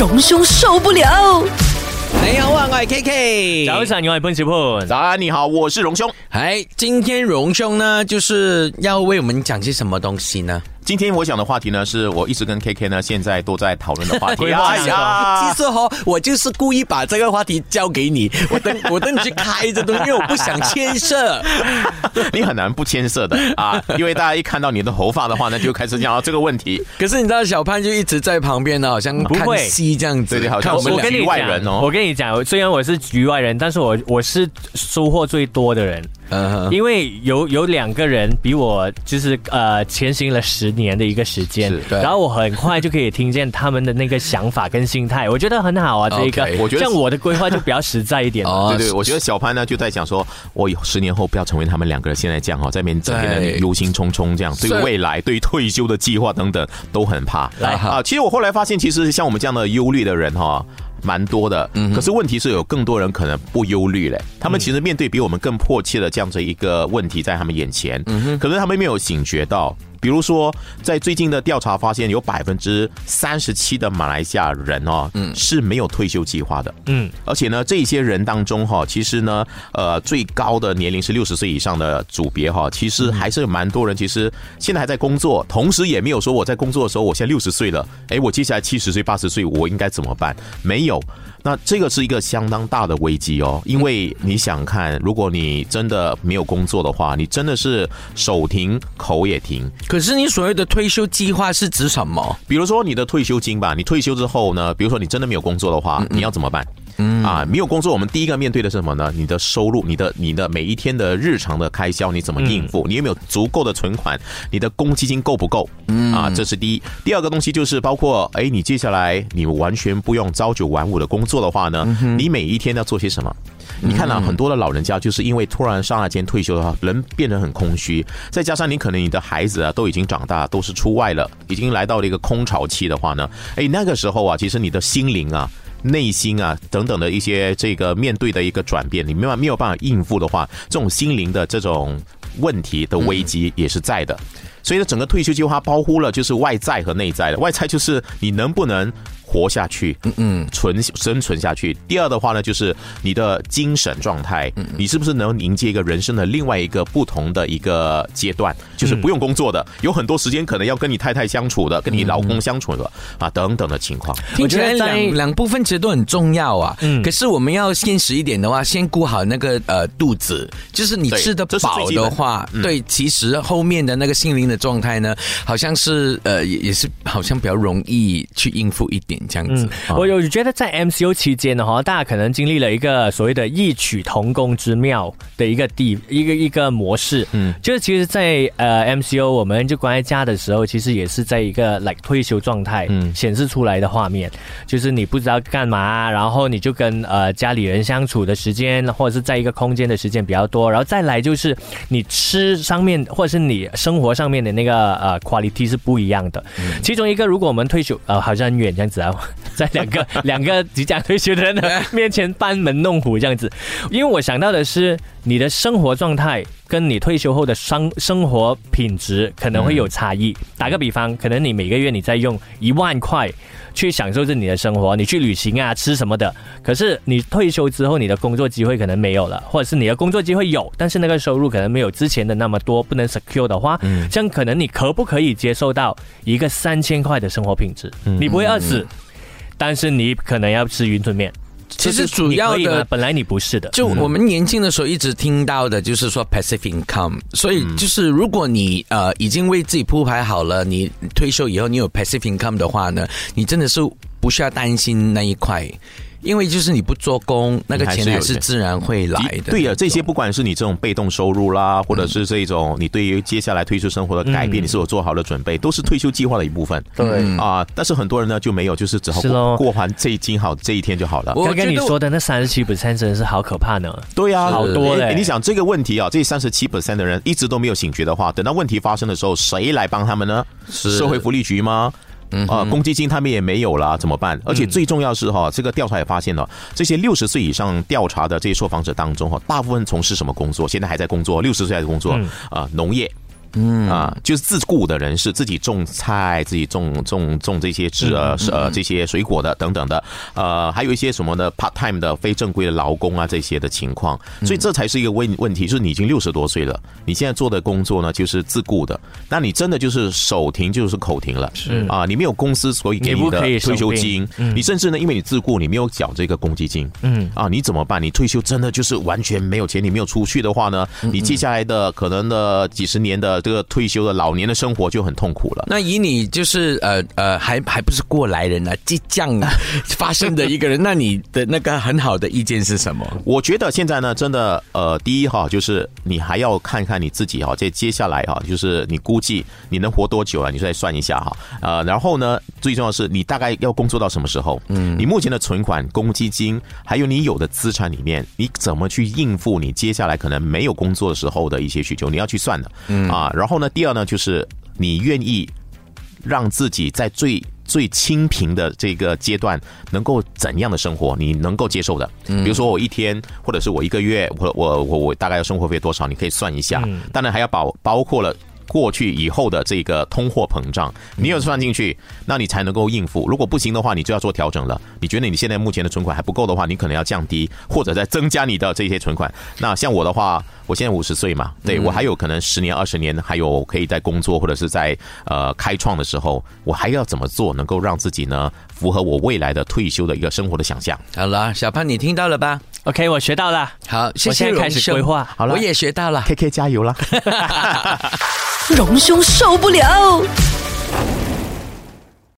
荣兄受不了。你好啊，我係 K K。早晨，我係潘小潘。早安，你好，我是荣兄。哎，今天荣兄呢，就是要为我们讲些什么东西呢？今天我讲的话题呢，是我一直跟 K K 呢现在都在讨论的话题。哎呀！其实哈，我就是故意把这个话题交给你，我等 我等你去开这东西，因为我不想牵涉。你很难不牵涉的。啊，因为大家一看到你的头发的话呢，就开始讲到这个问题。可是你知道小潘就一直在旁边呢，好像看不会。戏这样子，对对好像我们局外人哦。我跟你讲，虽然我是局外人，但是我我是收获最多的人，嗯哼因为有有两个人比我就是呃前行了十年的一个时间，对然后我很快就可以听见他们的那个想法跟心态，我觉得很好啊，这一个我觉得这样我的规划就比较实在一点。哦对对，我觉得小潘呢就在想说，我以后十年后不要成为他们两个人现在这样哦，在那边整天的对忧心忡忡这样，对是未来、对退休的计划等等都很怕。来啊，其实我后来发现，其实像我们这样的忧虑的人哈。蛮多的，可是问题是有更多人可能不忧虑嘞，他们其实面对比我们更迫切的这样子一个问题在他们眼前，可是他们没有醒觉到。比如说，在最近的调查发现，有百分之三十七的马来西亚人哦，是没有退休计划的。嗯，而且呢，这些人当中哈，其实呢，呃，最高的年龄是六十岁以上的组别哈，其实还是有蛮多人，其实现在还在工作，同时也没有说我在工作的时候，我现在六十岁了，哎，我接下来七十岁、八十岁，我应该怎么办？没有。那这个是一个相当大的危机哦，因为你想看，如果你真的没有工作的话，你真的是手停口也停。可是你所谓的退休计划是指什么？比如说你的退休金吧，你退休之后呢，比如说你真的没有工作的话，你要怎么办？嗯啊，没有工作，我们第一个面对的是什么呢？你的收入，你的你的每一天的日常的开销，你怎么应付？你有没有足够的存款？你的公积金够不够？嗯啊，这是第一。第二个东西就是包括，哎，你接下来你完全不用朝九晚五的工作的话呢，你每一天要做些什么？你看啊，很多的老人家就是因为突然刹那间退休的话，人变得很空虚，再加上你可能你的孩子啊都已经长大，都是出外了，已经来到了一个空巢期的话呢，哎，那个时候啊，其实你的心灵啊。内心啊，等等的一些这个面对的一个转变，你没有没有办法应付的话，这种心灵的这种问题的危机也是在的。所以呢，整个退休计划包括了就是外在和内在的。外在就是你能不能活下去，嗯嗯，存生存下去。第二的话呢，就是你的精神状态，嗯你是不是能迎接一个人生的另外一个不同的一个阶段，就是不用工作的，有很多时间可能要跟你太太相处的，跟你老公相处的啊等等的情况。听起来我觉得在两两部分其实都很重要啊。嗯，可是我们要现实一点的话，先顾好那个呃肚子，就是你吃得这是最饱的话，对，其实后面的那个心灵的状态呢，好像是呃也也是好像比较容易去应付一点这样子。我有觉得在 MCO 期间的话，大家可能经历了一个所谓的异曲同工之妙的一个地一个一个模式，嗯，就是其实在，呃 MCO 我们就关在家的时候，其实也是在一个 like 退休状态，嗯，显示出来的画面，就是你不知道干嘛，然后你就跟呃家里人相处的时间，或者是在一个空间的时间比较多，然后再来就是你吃上面或者是你生活上面的那个呃 quality 是不一样的。其中一个，如果我们退休，呃，好像很远这样子啊，在两个两个即将退休的人的 面前班门弄斧这样子，因为我想到的是你的生活状态。跟你退休后的生生活品质可能会有差异。打个比方，可能你每个月你在用一万块去享受着你的生活，你去旅行啊、吃什么的。可是你退休之后，你的工作机会可能没有了，或者是你的工作机会有，但是那个收入可能没有之前的那么多，不能 secure 的话，这样可能你可不可以接受到一个三千块的生活品质？你不会饿死，但是你可能要吃云吞面。其实主要的本来你不是的，就我们年轻的时候一直听到的，就是说 passive income，所以就是如果你呃已经为自己铺排好了，你退休以后你有 passive income 的话呢，你真的是不需要担心那一块。因为就是你不做工，那个钱还是自然会来的。对呀、这些不管是你这种被动收入啦，或者是这种你对于接下来退休生活的改变，你是否做好了准备，都是退休计划的一部分。对啊，但是很多人呢就没有，就是只好过是过完这一今好这一天就好了。我刚刚你说的那三十七 percent 真的是好可怕呢。对呀、好多嘞诶你想这个问题啊，这三十七 percent 的人一直都没有醒觉的话，等到问题发生的时候，谁来帮他们呢？是社会福利局吗？啊，公积金他们也没有了，怎么办？而且最重要是哈，这个调查也发现了，这些六十岁以上调查的这些受访者当中哈，大部分从事什么工作？现在还在工作，六十岁还在工作啊，农业。嗯。啊，就是自雇的人士，自己种菜，自己种种种这些植呃呃这些水果的等等的，呃，还有一些什么呢？part time 的非正规的劳工啊这些的情况，所以这才是一个问问题，就是你已经六十多岁了，你现在做的工作呢就是自雇的，那你真的就是手停就是口停了，是。啊，你没有公司所以给你的退休金，你甚至呢因为你自雇，你没有缴这个公积金，嗯。啊，你怎么办？你退休真的就是完全没有钱，你没有出去的话呢，你接下来的可能的几十年的这个退休的老年的生活就很痛苦了。那以你就是呃呃还还不是过来人呢，即将发生的一个人，那你的那个很好的意见是什么？我觉得现在呢，真的呃，第一哈，就是你还要看看你自己哈，这接下来哈，就是你估计你能活多久啊？你再算一下哈，呃，然后呢，最重要是你大概要工作到什么时候？嗯，你目前的存款、公积金，还有你有的资产里面，你怎么去应付你接下来可能没有工作的时候的一些需求？你要去算的，嗯啊，然后呢，第二呢，就是你愿意让自己在最最清贫的这个阶段，能够怎样的生活，你能够接受的？比如说我一天，或者是我一个月，我我我我大概要生活费多少？你可以算一下。当然还要包包括了。过去以后的这个通货膨胀，你有算进去，那你才能够应付。如果不行的话，你就要做调整了。你觉得你现在目前的存款还不够的话，你可能要降低，或者再增加你的这些存款。那像我的话，我现在五十岁嘛，对我还有可能十年、二十年，还有可以在工作或者是在呃开创的时候，我还要怎么做，能够让自己呢符合我未来的退休的一个生活的想象？好了，小潘，你听到了吧？OK，我学到了。好，谢谢开始规划。好了，我也学到了。K K 加油了。荣兄受不了。